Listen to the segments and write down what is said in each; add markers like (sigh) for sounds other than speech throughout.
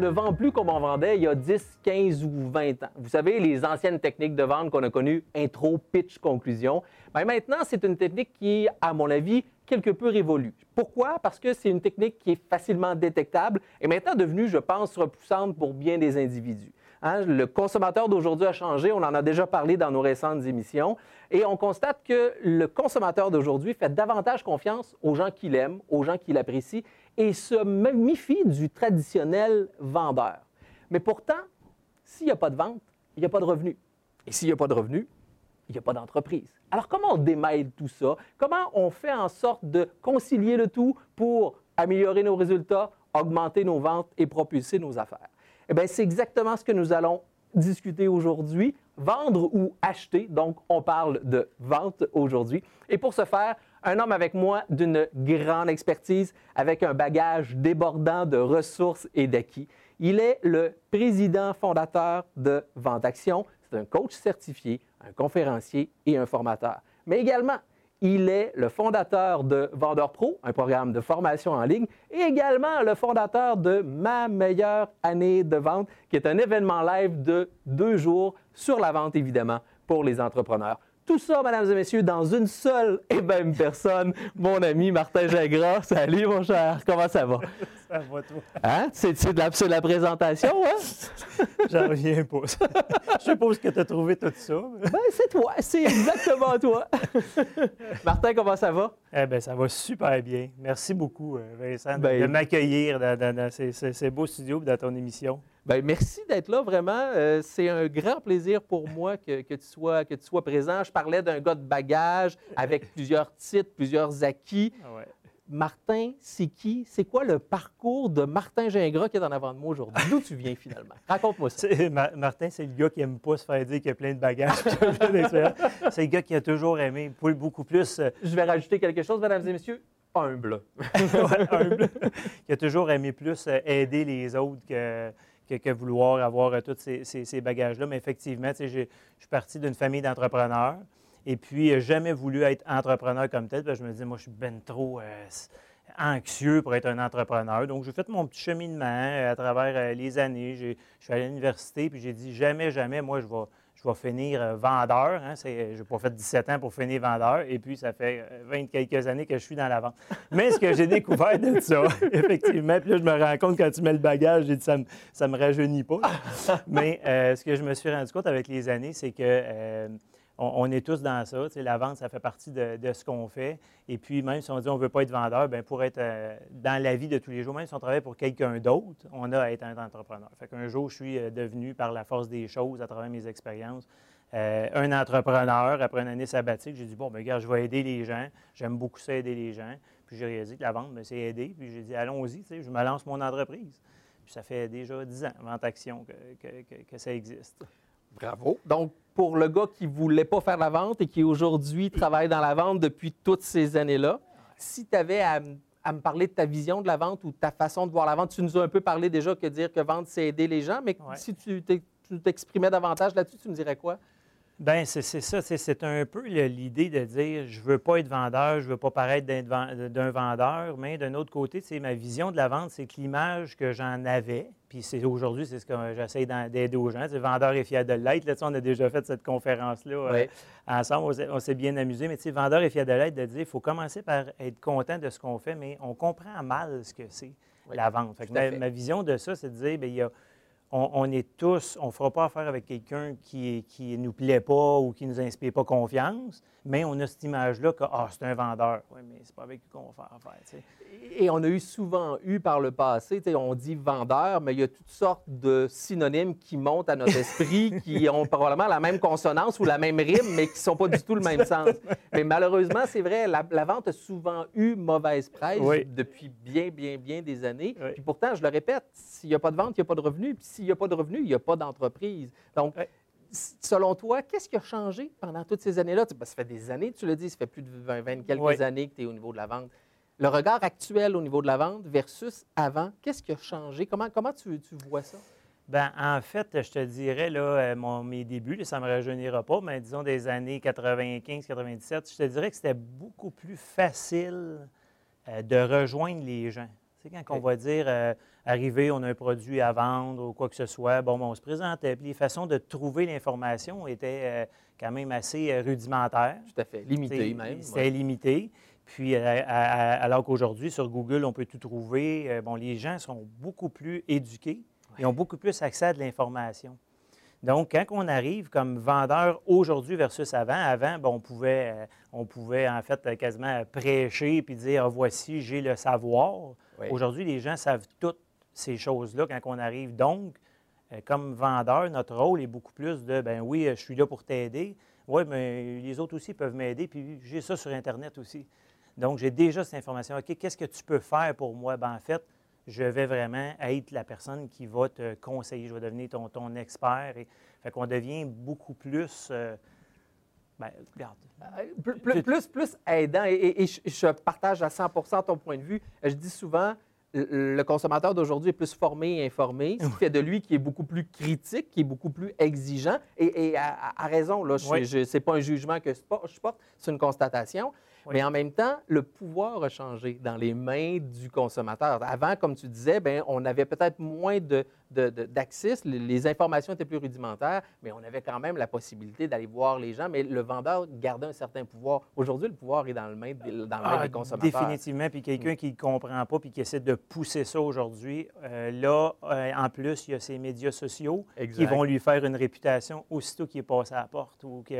Ne vend plus comme on vendait il y a 10, 15 ou 20 ans. Vous savez, les anciennes techniques de vente qu'on a connues, intro, pitch, conclusion. Ben, maintenant, c'est une technique qui, à mon avis, quelque peu révolue. Pourquoi? Parce que c'est une technique qui est facilement détectable et maintenant devenue, je pense, repoussante pour bien des individus. Hein, le consommateur d'aujourd'hui a changé, on en a déjà parlé dans nos récentes émissions, et on constate que le consommateur d'aujourd'hui fait davantage confiance aux gens qu'il aime, aux gens qu'il apprécie, et se méfie du traditionnel vendeur. Mais pourtant, s'il n'y a pas de vente, il n'y a pas de revenu. Et s'il n'y a pas de revenu, il n'y a pas d'entreprise. Alors comment on démêle tout ça? Comment on fait en sorte de concilier le tout pour améliorer nos résultats, augmenter nos ventes et propulser nos affaires? Eh c'est exactement ce que nous allons discuter aujourd'hui. Vendre ou acheter. Donc, on parle de vente aujourd'hui. Et pour ce faire, un homme avec moi d'une grande expertise, avec un bagage débordant de ressources et d'acquis. Il est le président fondateur de Vente Action. C'est un coach certifié, un conférencier et un formateur. Mais également, il est le fondateur de Vendeur Pro, un programme de formation en ligne, et également le fondateur de Ma meilleure année de vente, qui est un événement live de deux jours sur la vente, évidemment, pour les entrepreneurs. Tout ça, mesdames et messieurs, dans une seule et même personne, mon ami Martin Gingras. Salut, mon cher. Comment ça va? (laughs) Toi. Hein? C'est de la, la présentation, hein? (laughs) J'en reviens pas. Je suppose que tu as trouvé tout ça. Ben, c'est toi. C'est exactement toi. (laughs) Martin, comment ça va? Eh bien, ça va super bien. Merci beaucoup, euh, Vincent, de, ben, m'accueillir dans, ces, beaux studios dans ton émission. Bien, merci d'être là, vraiment. Euh, c'est un grand plaisir pour moi que, tu sois, que tu sois présent. Je parlais d'un gars de bagage avec plusieurs titres, plusieurs acquis. Ah Martin, c'est qui? C'est quoi le parcours de Martin Gingras qui est en avant de moi aujourd'hui? D'où tu viens finalement? (laughs) Raconte-moi ça. Martin, c'est le gars qui n'aime pas se faire dire qu'il y a plein de bagages. (laughs) c'est le gars qui a toujours aimé beaucoup plus. Euh, Je vais rajouter quelque chose, mesdames et messieurs. Humble. humble. (laughs) qui a toujours aimé plus euh, aider les autres que que, vouloir avoir euh, tous ces, bagages-là. Mais effectivement, je suis parti d'une famille d'entrepreneurs. Et puis, euh, jamais voulu être entrepreneur comme tel. je me dis, moi, je suis ben trop euh, anxieux pour être un entrepreneur. Donc, j'ai fait mon petit cheminement à travers les années. Je suis allé à l'université, puis j'ai dit, jamais, jamais, moi, je vais je vais finir euh, vendeur. Hein, je n'ai pas fait 17 ans pour finir vendeur. Et puis, ça fait 20 euh, quelques années que je suis dans la vente. Mais ce que j'ai découvert de ça, (laughs) effectivement, puis là, je me rends compte quand tu mets le bagage, j'ai dit ça ne me, rajeunit pas. Mais euh, ce que je me suis rendu compte avec les années, c'est que on, est tous dans ça. la vente, ça fait partie de, ce qu'on fait. Et puis, même si on dit on ne veut pas être vendeur, bien, pour être euh, dans la vie de tous les jours, même si on travaille pour quelqu'un d'autre, on a à être un entrepreneur. Fait qu'un jour, je suis euh, devenu, par la force des choses, à travers mes expériences, euh, un entrepreneur. Après une année sabbatique, j'ai dit, bon, bien, regarde, je vais aider les gens. J'aime beaucoup ça, aider les gens. Puis j'ai réalisé que la vente, ben, c'est aider. Puis j'ai dit, allons-y, je me lance mon entreprise. Puis ça fait déjà 10 ans, Vente Action, que ça existe. Bravo. Donc, pour le gars qui ne voulait pas faire la vente et qui aujourd'hui travaille dans la vente depuis toutes ces années-là, si tu avais à, me parler de ta vision de la vente ou ta façon de voir la vente, tu nous as un peu parlé déjà que dire que vendre, c'est aider les gens, mais si tu t'exprimais davantage là-dessus, tu me dirais quoi? Bien, c'est ça. C'est un peu l'idée de dire je ne veux pas être vendeur, je ne veux pas paraître d'un vendeur, mais d'un autre côté, c'est ma vision de la vente, c'est que l'image que j'en avais, puis c'est aujourd'hui, c'est ce que j'essaie d'aider aux gens, c'est vendeur et fier de l'être. Là, on a déjà fait cette conférence-là euh, ensemble, on s'est bien amusé, mais tu sais, vendeur et fier de l'être, de dire il faut commencer par être content de ce qu'on fait, mais on comprend mal ce que c'est la vente. ma, vision de ça, c'est de dire, bien, il y a on, est tous, on ne fera pas affaire avec quelqu'un qui ne nous plaît pas ou qui ne nous inspire pas confiance, mais on a cette image-là que ah, c'est un vendeur. Oui, mais c'est pas avec lui qu'on va faire affaire. Et on a eu souvent eu par le passé, on dit vendeur, mais il y a toutes sortes de synonymes qui montent à notre esprit, (laughs) qui ont probablement la même consonance ou la même rime, mais qui ne sont pas du tout le même sens. Mais malheureusement, c'est vrai, la, vente a souvent eu mauvaise presse depuis bien, bien, bien des années. Puis pourtant, je le répète, s'il n'y a pas de vente, il n'y a pas de revenu s'il n'y a pas de revenus, il n'y a pas d'entreprise. Donc, selon toi, qu'est-ce qui a changé pendant toutes ces années-là? ça fait des années, tu l'as dit, ça fait plus de 20, 20 quelques années que tu es au niveau de la vente. Le regard actuel au niveau de la vente versus avant, qu'est-ce qui a changé? Comment, comment tu, vois ça? Bien, en fait, je te dirais, là, euh, mon, mes débuts, ça ne me rajeunira pas, mais disons des années 95-97, je te dirais que c'était beaucoup plus facile euh, de rejoindre les gens. C'est quand on va dire euh, arriver, on a un produit à vendre ou quoi que ce soit, bon, on se présentait. Puis les façons de trouver l'information étaient euh, quand même assez euh, rudimentaires. Tout à fait, limité même. C'était limité. Puis alors qu'aujourd'hui, sur Google, on peut tout trouver. bon, les gens sont beaucoup plus éduqués et ont beaucoup plus accès à de l'information. Donc, quand on arrive comme vendeur aujourd'hui versus avant, avant, on, pouvait, on pouvait en fait quasiment prêcher puis dire ah, voici, j'ai le savoir. Aujourd'hui, les gens savent toutes ces choses-là quand on arrive. Donc, euh, comme vendeur, notre rôle est beaucoup plus de ben oui, je suis là pour t'aider. Oui, mais les autres aussi peuvent m'aider, puis j'ai ça sur Internet aussi. Donc, j'ai déjà cette information. OK, qu'est-ce que tu peux faire pour moi? Ben, en fait, je vais vraiment être la personne qui va te conseiller. Je vais devenir ton, expert. Fait qu'on devient beaucoup plus. Euh, ben, regarde. Euh, plus, plus, plus, aidant. Et, je partage à 100 ton point de vue. Je dis souvent, le consommateur d'aujourd'hui est plus formé et informé, ce qui fait de lui qui est beaucoup plus critique, qui est beaucoup plus exigeant, et, à, raison. Là, ce n'est pas un jugement que je porte, c'est une constatation. Mais en même temps, le pouvoir a changé dans les mains du consommateur. Avant, comme tu disais, bien, on avait peut-être moins d'accès, les informations étaient plus rudimentaires, mais on avait quand même la possibilité d'aller voir les gens, mais le vendeur gardait un certain pouvoir. Aujourd'hui, le pouvoir est dans le main, dans le ah, des consommateurs. Définitivement, puis quelqu'un qui ne comprend pas puis qui essaie de pousser ça aujourd'hui, euh, là, euh, en plus, il y a ces médias sociaux qui vont lui faire une réputation aussitôt qu'il est passé à la porte ou qu'il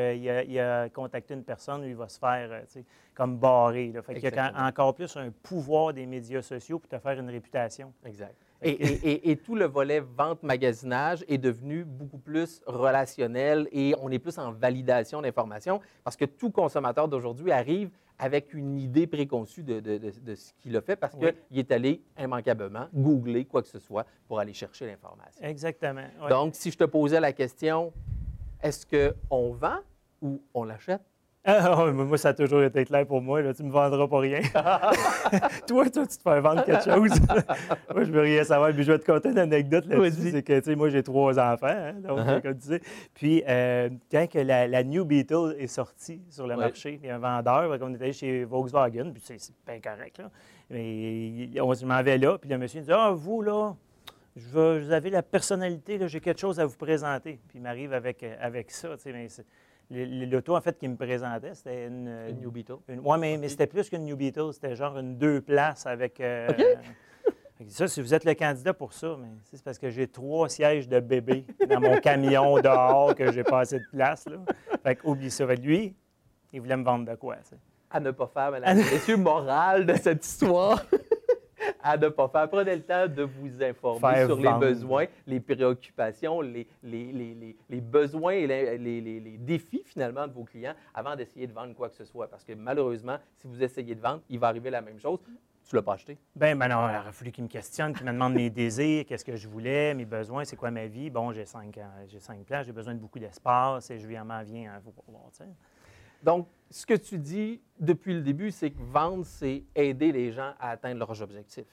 a, a, contacté une personne, lui, il va se faire, euh, comme barré. Là. Fait qu'il y a encore plus un pouvoir des médias sociaux pour te faire une réputation. Exact. Et, tout le volet vente-magasinage est devenu beaucoup plus relationnel et on est plus en validation d'informations parce que tout consommateur d'aujourd'hui arrive avec une idée préconçue de, ce qu'il a fait parce qu'il est allé immanquablement googler quoi que ce soit pour aller chercher l'information. Exactement. Donc, si je te posais la question, est-ce qu'on vend ou on l'achète? Ah, moi, ça a toujours été clair pour moi. Là, tu ne me vendras pas rien. (laughs) (laughs) toi, toi, tu te fais vendre quelque chose. (laughs) moi, je veux rien savoir. Puis je vais te conter une anecdote là-dessus. C'est que, tu sais, moi, j'ai trois enfants. Hein, donc, uh-huh. comme tu sais. Puis, euh, quand que la, New Beetle est sortie sur le marché, il y a un vendeur, on était chez Volkswagen, puis c'est bien correct, là. Mais on se m'en là, puis le monsieur dit Ah, vous, là, je veux, vous avez la personnalité, j'ai quelque chose à vous présenter. Puis il m'arrive avec, avec ça, tu sais, mais L'auto, en fait, qui me présentait, c'était une, une, New Beetle. Oui, mais, c'était plus qu'une New Beetle. C'était genre une deux places avec. Euh, (laughs) ça, si vous êtes le candidat pour ça, mais c'est parce que j'ai trois sièges de bébé dans mon camion (laughs) dehors que j'ai pas assez de place. Là. Fait que, oublie ça. Lui, il voulait me vendre de quoi, À ne pas faire, madame. Monsieur moral de cette histoire (laughs) à ne pas faire. Prenez le temps de vous informer sur les besoins, les préoccupations, les, les, les, besoins et les, défis finalement de vos clients avant d'essayer de vendre quoi que ce soit. Parce que malheureusement, si vous essayez de vendre, il va arriver la même chose. Tu ne l'as pas acheté? Bien, ben non, il aurait fallu qu'il me questionne, qu'il me demande mes désirs, qu'est-ce que je voulais, mes besoins, c'est quoi ma vie. Bon, j'ai cinq, j'ai cinq places, j'ai besoin de beaucoup d'espace et je viens m'en viens, il faut voir, Donc, ce que tu dis depuis le début, c'est que vendre, c'est aider les gens à atteindre leurs objectifs.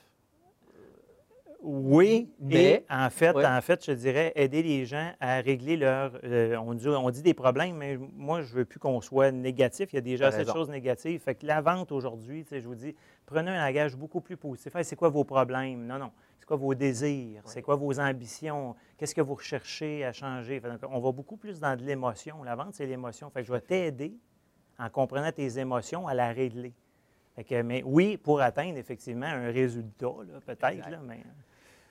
Oui, mais en fait, en fait, je dirais aider les gens à régler leurs. Euh, on, dit, on, dit, des problèmes, mais moi, je ne veux plus qu'on soit négatif. Il y a déjà assez de choses négatives. Fait que la vente aujourd'hui, je vous dis, prenez un langage beaucoup plus positif. c'est quoi vos problèmes? Non, non. C'est quoi vos désirs? C'est quoi vos ambitions? Qu'est-ce que vous recherchez à changer? on va beaucoup plus dans de l'émotion. La vente, c'est l'émotion. Fait que je vais t'aider en comprenant tes émotions à la régler. mais oui, pour atteindre effectivement un résultat, peut-être, mais...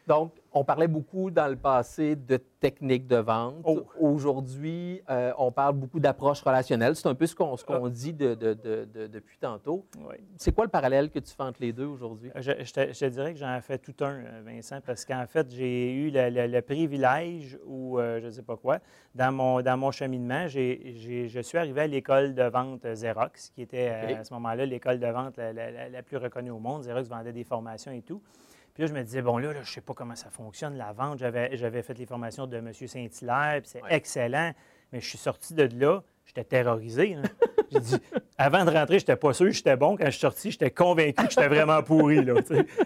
Donc, on parlait beaucoup dans le passé de techniques de vente. Oh. Aujourd'hui, euh, on parle beaucoup d'approche relationnelle. C'est un peu ce qu'on qu'on dit de- de- de- de- depuis tantôt. Oui. C'est quoi le parallèle que tu fais entre les deux aujourd'hui? Je, je te, je te dirais que j'en ai fait tout un, euh, Vincent, parce qu'en fait, j'ai eu le, le- le privilège ou euh, je ne sais pas quoi, dans mon, dans mon cheminement, je suis arrivé à l'école de vente Xerox, qui était à ce moment-là l'école de vente la, la- la- la plus reconnue au monde. Xerox vendait des formations et tout. Puis là, je me disais, bon, là, là, je ne sais pas comment ça fonctionne, la vente. J'avais j'avais fait les formations de M. Saint-Hilaire, puis c'est Ouais. excellent. Mais je suis sorti de là, j'étais terrorisé. (laughs) J'ai dit, avant de rentrer, je n'étais pas sûr que j'étais bon. Quand je suis sorti, j'étais convaincu que j'étais vraiment pourri.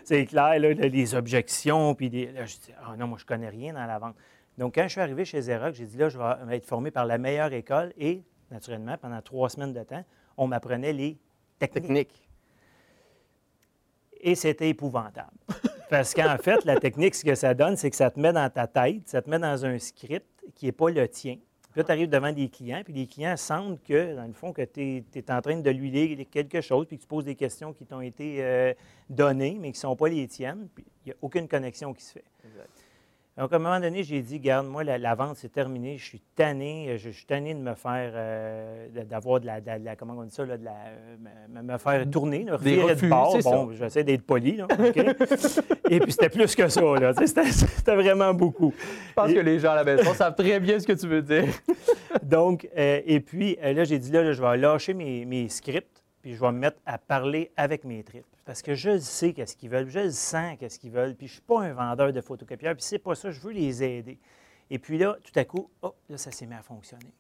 C'est clair, là, les objections, puis des- là, je dis, ah non, moi, je connais rien dans la vente. Donc, quand je suis arrivé chez Xerox, j'ai dit, là, je vais être formé par la meilleure école. Et, naturellement, pendant trois semaines de temps, on m'apprenait les techniques. Technique. Et c'était épouvantable. (laughs) Parce qu'en fait, la technique, ce que ça donne, c'est que ça te met dans ta tête, ça te met dans un script qui n'est pas le tien. Puis là, tu arrives devant des clients, puis les clients sentent que, dans le fond, que tu es, en train de lui lire quelque chose, puis tu poses des questions qui t'ont été euh, données, mais qui ne sont pas les tiennes, puis il n'y a aucune connexion qui se fait. Exact. Donc, à un moment donné, j'ai dit, garde, moi, la, la vente, c'est terminé. Je suis tanné. Je, je suis tanné de me faire, euh, de- d'avoir de la, de la- de la- comment on dit ça, là, de la, euh, me, faire tourner, Des revirer de bord. Bon, j'essaie d'être poli, là? (laughs) Et puis, c'était plus que ça, là. C'était, vraiment beaucoup. Je pense Et- que les gens à la maison savent très bien ce que tu veux dire. (laughs) Donc, euh, et puis, euh, là, j'ai dit, là, là, je vais lâcher mes, mes scripts, puis je vais me mettre à parler avec mes tripes. Parce que je sais qu'est-ce qu'ils veulent, je le sens qu'est-ce qu'ils veulent, puis je ne suis pas un vendeur de photocopieurs, puis c'est pas ça, je veux les aider. Et puis là, tout à coup, oh, là, ça s'est mis à fonctionner.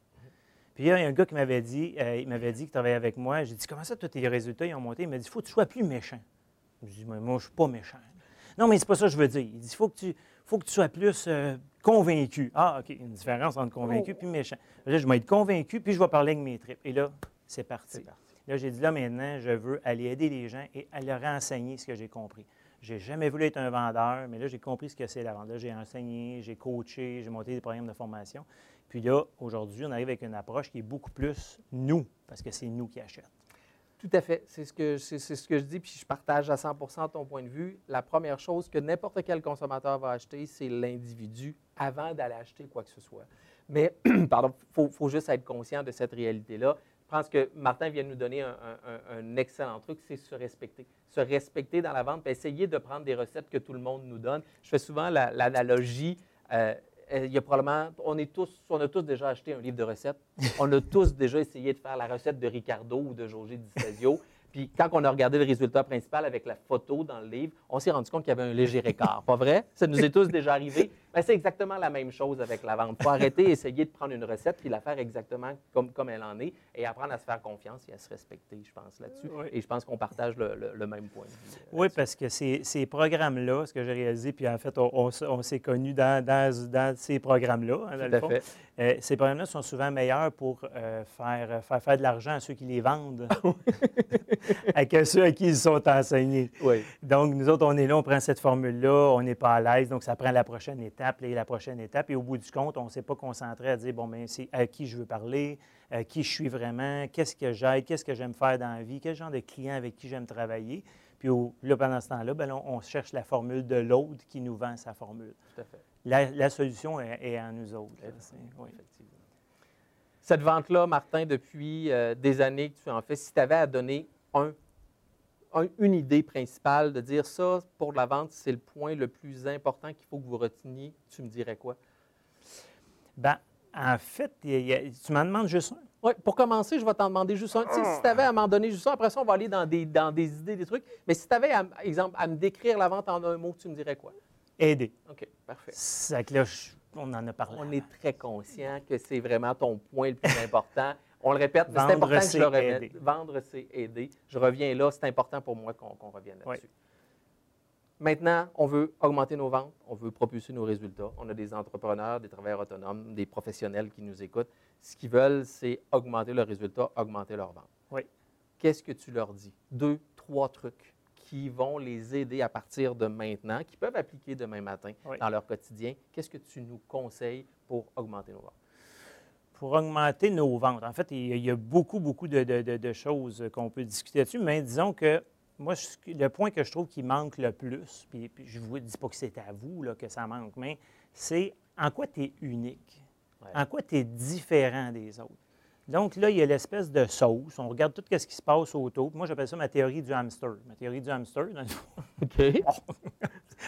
Puis là, il y a un gars qui m'avait dit, euh, il m'avait dit qu'il travaillait avec moi. J'ai dit, comment ça, tous tes résultats, ils ont monté? Il m'a dit, il faut que tu sois plus méchant. Je dis, Mais moi, je ne suis pas méchant. Non, mais c'est pas ça que je veux dire. Il dit, il faut que tu, faut que tu sois plus euh, convaincu. Ah, OK, une différence entre convaincu et méchant. Là, je vais être convaincu, puis je vais parler avec mes tripes. Et là, c'est parti. C'est parti. Là, j'ai dit, là, maintenant, je veux aller aider les gens et à leur enseigner ce que j'ai compris. J'ai jamais voulu être un vendeur, mais là, j'ai compris ce que c'est la vente. Là, j'ai enseigné, j'ai coaché, j'ai monté des programmes de formation. Puis là, aujourd'hui, on arrive avec une approche qui est beaucoup plus nous, parce que c'est nous qui achetons. Tout à fait. C'est ce, que, c'est, ce que je dis, puis je partage à 100% ton point de vue. La première chose que n'importe quel consommateur va acheter, c'est l'individu avant d'aller acheter quoi que ce soit. Mais, (clears throat) pardon, il faut, faut juste être conscient de cette réalité-là. Je pense que Martin vient de nous donner un, un- un- un excellent truc, c'est se respecter. Se respecter dans la vente, puis essayer de prendre des recettes que tout le monde nous donne. Je fais souvent la- l'analogie. euh, euh, il y a probablement, on, est tous, on a tous déjà acheté un livre de recettes. (laughs) On a tous déjà essayé de faire la recette de Ricardo ou de José Di. Puis quand on a regardé le résultat principal avec la photo dans le livre, on s'est rendu compte qu'il y avait un léger écart. Pas vrai? Ça nous est tous déjà arrivé. Ben, c'est exactement la même chose avec la vente. Il faut arrêter, essayer de prendre une recette puis la faire exactement comme, comme elle en est et apprendre à se faire confiance et à se respecter, je pense, là-dessus. Oui. Et je pense qu'on partage le, le- le même point euh, Oui, parce que ces, ces programmes-là, ce que j'ai réalisé, puis en fait, on, on s- on s'est connus dans, dans- dans ces programmes-là, hein, dans Tout le fond. fait. Euh, ces programmes-là sont souvent meilleurs pour euh, faire, faire faire de l'argent à ceux qui les vendent (laughs) (laughs) (laughs) à que ceux à qui ils sont enseignés. Oui. Donc, nous autres, on est là, on prend cette formule-là, on n'est pas à l'aise, donc ça prend la prochaine étape, et la prochaine étape. Et au bout du compte, on ne s'est pas concentré à dire, bon, bien, c'est à qui je veux parler, à qui je suis vraiment, qu'est-ce que j'aide, qu'est-ce que j'aime faire dans la vie, quel genre de client avec qui j'aime travailler. Puis au- là, pendant ce temps-là, ben, on, on cherche la formule de l'autre qui nous vend sa formule. Tout à fait. La, la solution est, est en nous autres. là. Oui. Effectivement. Cette vente-là, Martin, depuis euh, des années que tu en fais, si tu avais à donner un, un- une idée principale de dire ça, pour la vente, c'est le point le plus important qu'il faut que vous reteniez, tu me dirais quoi? Ben, en fait, il y a- il y a- tu m'en demandes juste un. Oui, pour commencer, je vais t'en demander juste un. Tu sais, si tu avais à m'en donner juste un, après ça, on va aller dans des, dans des idées, des trucs. Mais si tu avais, à, exemple, à me décrire la vente en un mot, tu me dirais quoi? Aider. OK, parfait. C'est que là, je- on en a parlé. On est très conscient que c'est vraiment ton point le plus important. On le répète, mais c'est important que je le remette. Vendre, c'est aider. Je reviens là, c'est important pour moi qu'on revienne là-dessus. Oui. Maintenant, on veut augmenter nos ventes, on veut propulser nos résultats. On a des entrepreneurs, des travailleurs autonomes, des professionnels qui nous écoutent. Ce qu'ils veulent, c'est augmenter leurs résultats, augmenter leurs ventes. Oui. Qu'est-ce que tu leur dis? Deux, trois trucs qui vont les aider à partir de maintenant, qui peuvent appliquer demain matin Oui. dans leur quotidien. Qu'est-ce que tu nous conseilles pour augmenter nos ventes? Pour augmenter nos ventes. En fait, il y a- beaucoup, beaucoup de, de- de- de choses qu'on peut discuter là-dessus, mais disons que moi, le point que je trouve qui manque le plus, puis, puis je ne vous dis pas que c'est à vous là, que ça manque, mais c'est en quoi tu es unique, en quoi tu es différent des autres? Donc là, il y a l'espèce de sauce. On regarde tout ce qui se passe autour. Moi, j'appelle ça ma théorie du hamster. Ma théorie du hamster, dans le fond. OK. (laughs)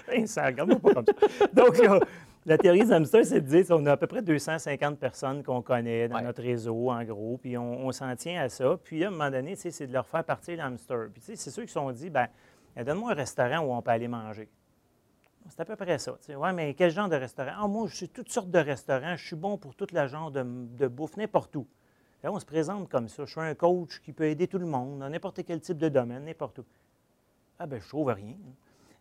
Oh. (laughs) ça, regarde-moi pas comme ça. Donc, là, la théorie du hamster, c'est de dire qu'on a à peu près 250 personnes qu'on connaît dans notre réseau, en gros, puis on, s'en tient à ça. Puis à un moment donné, c'est de leur faire partir l'hamster. Puis c'est ceux qui se sont dit, ben donne-moi un restaurant où on peut aller manger. C'est à peu près ça. Oui, mais quel genre de restaurant? Ah, moi, je suis toutes sortes de restaurants. Je suis bon pour tout le genre de, de bouffe, n'importe où. Là, on se présente comme ça. Je suis un coach qui peut aider tout le monde dans n'importe quel type de domaine, n'importe où. Ah, ben je trouve rien.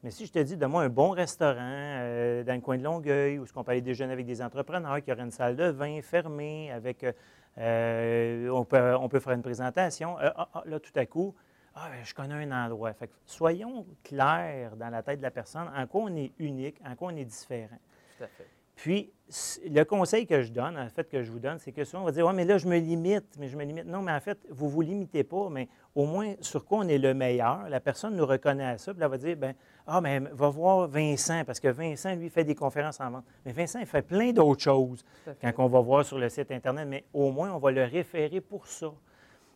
Mais si je te dis, donne-moi un bon restaurant euh, dans le coin de Longueuil, où qu'on peut aller déjeuner avec des entrepreneurs, qui aurait une salle de vin fermée, avec, euh, euh, on, peut, on, peut, faire une présentation. Ah, ah, là, tout à coup, ah, ben, je connais un endroit. Soyons clairs dans la tête de la personne en quoi on est unique, en quoi on est différent. Tout à fait. Puis, le conseil que je donne, en fait, que je vous donne, c'est que souvent, on va dire, oui, mais là, je me limite, mais je me limite. Non, mais en fait, vous ne vous limitez pas, mais au moins, sur quoi on est le meilleur, la personne nous reconnaît à ça, puis elle va dire, ben ah, mais va voir Vincent, parce que Vincent, lui, fait des conférences en vente. Mais Vincent, il fait plein d'autres choses quand on va voir sur le site Internet, mais au moins, on va le référer pour ça.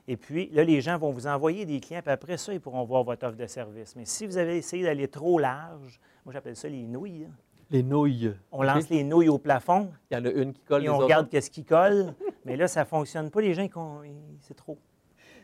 Et puis, là, les gens vont vous envoyer des clients, puis après ça, ils pourront voir votre offre de service. Mais si vous avez essayé d'aller trop large, moi, j'appelle ça les nouilles. Hein. Les nouilles. On lance les nouilles au plafond. Il y en a une qui colle. Et on regarde qu'est-ce qui colle. mais là, ça ne fonctionne pas. Les gens, c'est trop.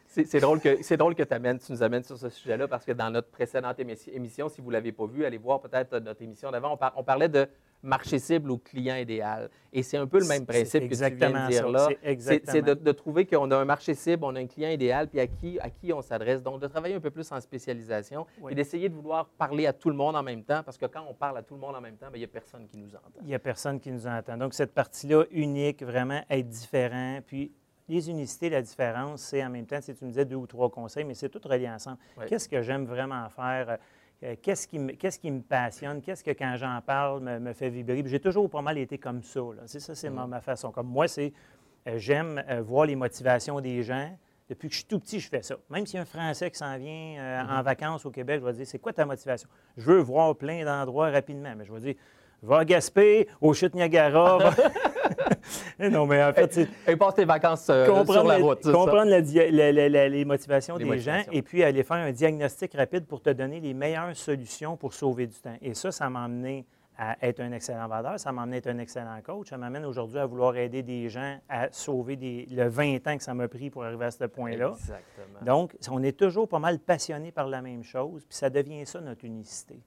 C'est drôle que, drôle que tu nous amènes sur ce sujet-là parce que dans notre précédente émission, si vous ne l'avez pas vu, allez voir peut-être notre émission d'avant, on, parlait de marché cible ou client idéal. Et c'est un peu le même principe que tu viens de dire là. C'est de, trouver qu'on a un marché cible, on a un client idéal, puis à qui, à qui on s'adresse. Donc, de travailler un peu plus en spécialisation et d'essayer de vouloir parler à tout le monde en même temps parce que quand on parle à tout le monde en même temps, ben, il n'y a personne qui nous entend. Il n'y a personne qui nous entend. Donc, cette partie-là, unique, vraiment être différent, puis les unicités, la différence, c'est en même temps, si tu me disais deux ou trois conseils, mais c'est tout relié ensemble. Qu'est-ce que j'aime vraiment faire? Euh, qu'est-ce qui, me, qu'est-ce qui me passionne? Qu'est-ce que, quand j'en parle, me, fait vibrer? J'ai toujours pas mal été comme ça. C'est ça, c'est mm. ma, façon. Comme moi, c'est euh, j'aime euh, voir les motivations des gens. Depuis que je suis tout petit, je fais ça. Même s'il y a un Français qui s'en vient en mm-hmm. vacances au Québec, je vais dire, c'est quoi ta motivation? Je veux voir plein d'endroits rapidement, mais je vais dire, va à Gaspé, au chute Niagara. (laughs) (laughs) non, mais en fait, c'est. Passe tes vacances euh, sur la route. comprendre les motivations des gens et puis aller faire un diagnostic rapide pour te donner les meilleures solutions pour sauver du temps. Et ça, ça m'a amené à être un excellent vendeur, ça m'a amené à être un excellent coach, ça m'amène aujourd'hui à vouloir aider des gens à sauver des, le 20 ans que ça m'a pris pour arriver à ce point-là. Exactement. Donc, on est toujours pas mal passionné par la même chose, puis ça devient ça notre unicité.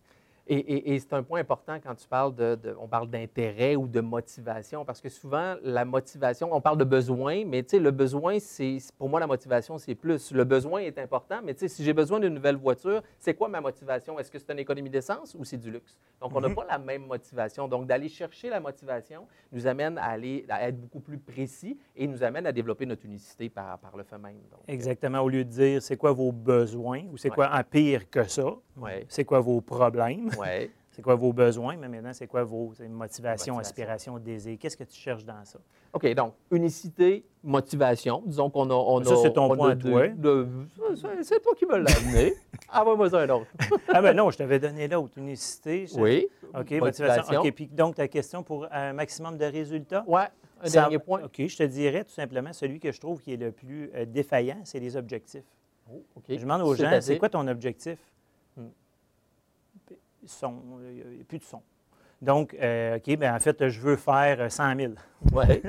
Et, c'est un point important quand tu parles de, on parle d'intérêt ou de motivation, parce que souvent, la motivation, on parle de besoin, mais le besoin, c'est, pour moi, la motivation, c'est plus. Le besoin est important, mais si j'ai besoin d'une nouvelle voiture, c'est quoi ma motivation? Est-ce que c'est une économie d'essence ou c'est du luxe? Donc, on n'a mhm. pas la même motivation. Donc, d'aller chercher la motivation nous amène à, aller, à être beaucoup plus précis et nous amène à développer notre unicité par, par le fait même. Exactement. Au lieu de dire, c'est quoi vos besoins ou c'est quoi, en pire que ça, c'est quoi vos problèmes? Ouais. (laughs) C'est quoi vos besoins, mais maintenant, c'est quoi vos motivations, aspirations, désirs? Qu'est-ce que tu cherches dans ça? OK, donc, unicité, motivation. Disons qu'on a. On ça, c'est ton point, toi. c'est toi qui me l'as amené. (laughs) ah, moi, un autre. (laughs) ah, ben non, je t'avais donné l'autre. Unicité. Oui. OK, motivation. OK, puis donc, ta question pour un maximum de résultats? Oui, un dernier point. OK, je te dirais tout simplement celui que je trouve qui est le plus euh, défaillant, c'est les objectifs. Oh, OK. Je demande aux gens, c'est quoi ton objectif? Son, il n'y a plus de son. Donc, euh, OK, bien, en fait, je veux faire 100 000. Oui.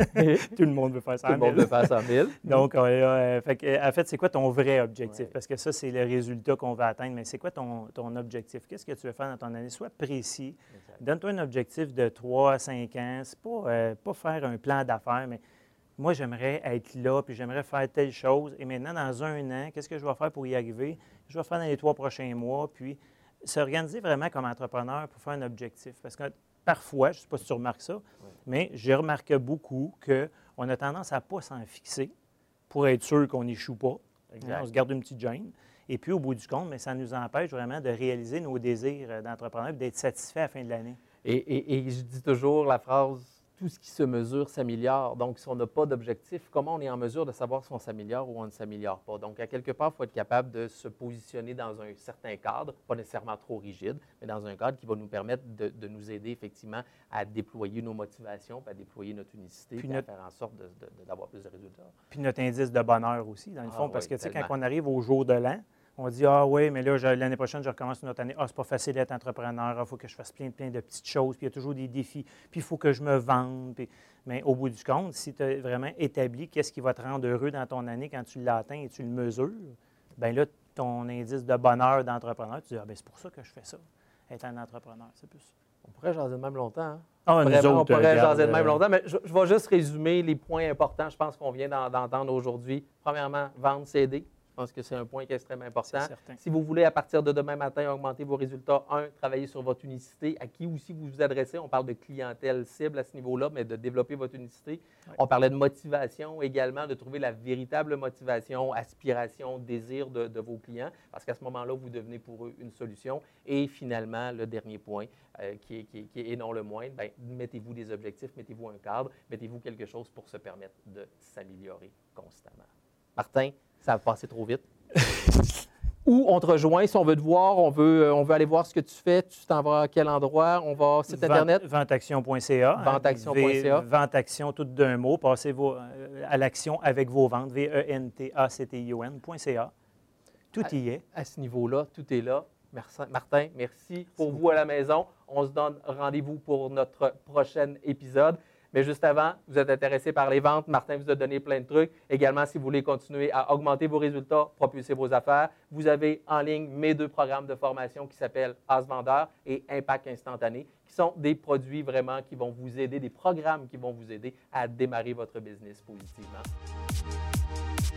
Tout le monde veut faire 100 000. Tout le monde veut faire 100 000. (laughs) Donc, euh, en fait, c'est quoi ton vrai objectif? Parce que ça, c'est le résultat qu'on va atteindre. Mais c'est quoi ton, ton objectif? Qu'est-ce que tu veux faire dans ton année? Sois précis. Donne-toi un objectif de 3 à 5 ans. Ce pas, euh, pas faire un plan d'affaires, mais moi, j'aimerais être là, puis j'aimerais faire telle chose. Et maintenant, dans un an, qu'est-ce que je vais faire pour y arriver? Je vais faire dans les trois prochains mois, puis s'organiser vraiment comme entrepreneur pour faire un objectif. Parce que parfois, je ne sais pas si tu remarques ça, mais j'ai remarqué beaucoup qu'on a tendance à ne pas s'en fixer pour être sûr qu'on n'échoue pas. On se garde une petite gêne. Et puis, au bout du compte, mais ça nous empêche vraiment de réaliser nos désirs d'entrepreneur et d'être satisfait à la fin de l'année. Et, et, je dis toujours la phrase tout ce qui se mesure s'améliore. Donc, si on n'a pas d'objectif, comment on est en mesure de savoir si on s'améliore ou on ne s'améliore pas? Donc, à quelque part, il faut être capable de se positionner dans un certain cadre, pas nécessairement trop rigide, mais dans un cadre qui va nous permettre de, nous aider effectivement à déployer nos motivations, à déployer notre unicité, puis à faire en sorte d'avoir plus de résultats. Puis notre indice de bonheur aussi, dans le ah fond, parce que, tu sais, quand on arrive au jour de l'an, on dit Ah oui, mais là, l'année prochaine, je recommence une autre année. Ah, c'est pas facile d'être entrepreneur. Il ah, faut que je fasse plein, plein de petites choses. Puis il y a toujours des défis. Puis il faut que je me vende. Mais au bout du compte, si tu as vraiment établi qu'est-ce qui va te rendre heureux dans ton année quand tu l'atteins et tu le mesures, bien là, ton indice de bonheur d'entrepreneur, tu dis Ah, bien, c'est pour ça que je fais ça, être un entrepreneur. C'est plus. On pourrait jaser de même longtemps. Hein? Ah, on pourrait jaser de même euh, longtemps, mais je, je, vais juste résumer les points importants, je pense qu'on vient d'entendre aujourd'hui. Premièrement, vendre, céder. Je pense que c'est un point qui est extrêmement important. Si vous voulez, à partir de demain matin, augmenter vos résultats, un, travailler sur votre unicité, à qui aussi vous vous adressez. On parle de clientèle cible à ce niveau-là, mais de développer votre unicité. On parlait de motivation également, de trouver la véritable motivation, aspiration, désir de, vos clients, parce qu'à ce moment-là, vous devenez pour eux une solution. Et finalement, le dernier point, euh, qui, est, qui, et non le moindre, ben, mettez-vous des objectifs, mettez-vous un cadre, mettez-vous quelque chose pour se permettre de s'améliorer constamment. Martin, ça va passer trop vite. (laughs) Où on te rejoint, si on veut te voir, on veut, euh, on veut aller voir ce que tu fais, tu t'en vas à quel endroit? On va site Internet? Venteaction.ca. Venteaction.ca. Venteaction, tout d'un mot. Passez vos, euh, à l'action avec vos ventes. V-E-N-T-A-C-T-I-O-N.ca. Tout y est. À ce niveau-là, tout est là. Merci, Martin, merci pour vous à la maison. On se donne rendez-vous pour notre prochain épisode. Mais juste avant, vous êtes intéressé par les ventes, Martin vous a donné plein de trucs. Également, si vous voulez continuer à augmenter vos résultats, propulser vos affaires, vous avez en ligne mes deux programmes de formation qui s'appellent As Vendeur et Impact Instantané, qui sont des produits vraiment qui vont vous aider, des programmes qui vont vous aider à démarrer votre business positivement.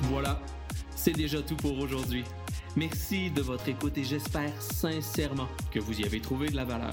Voilà, c'est déjà tout pour aujourd'hui. Merci de votre écoute et j'espère sincèrement que vous y avez trouvé de la valeur.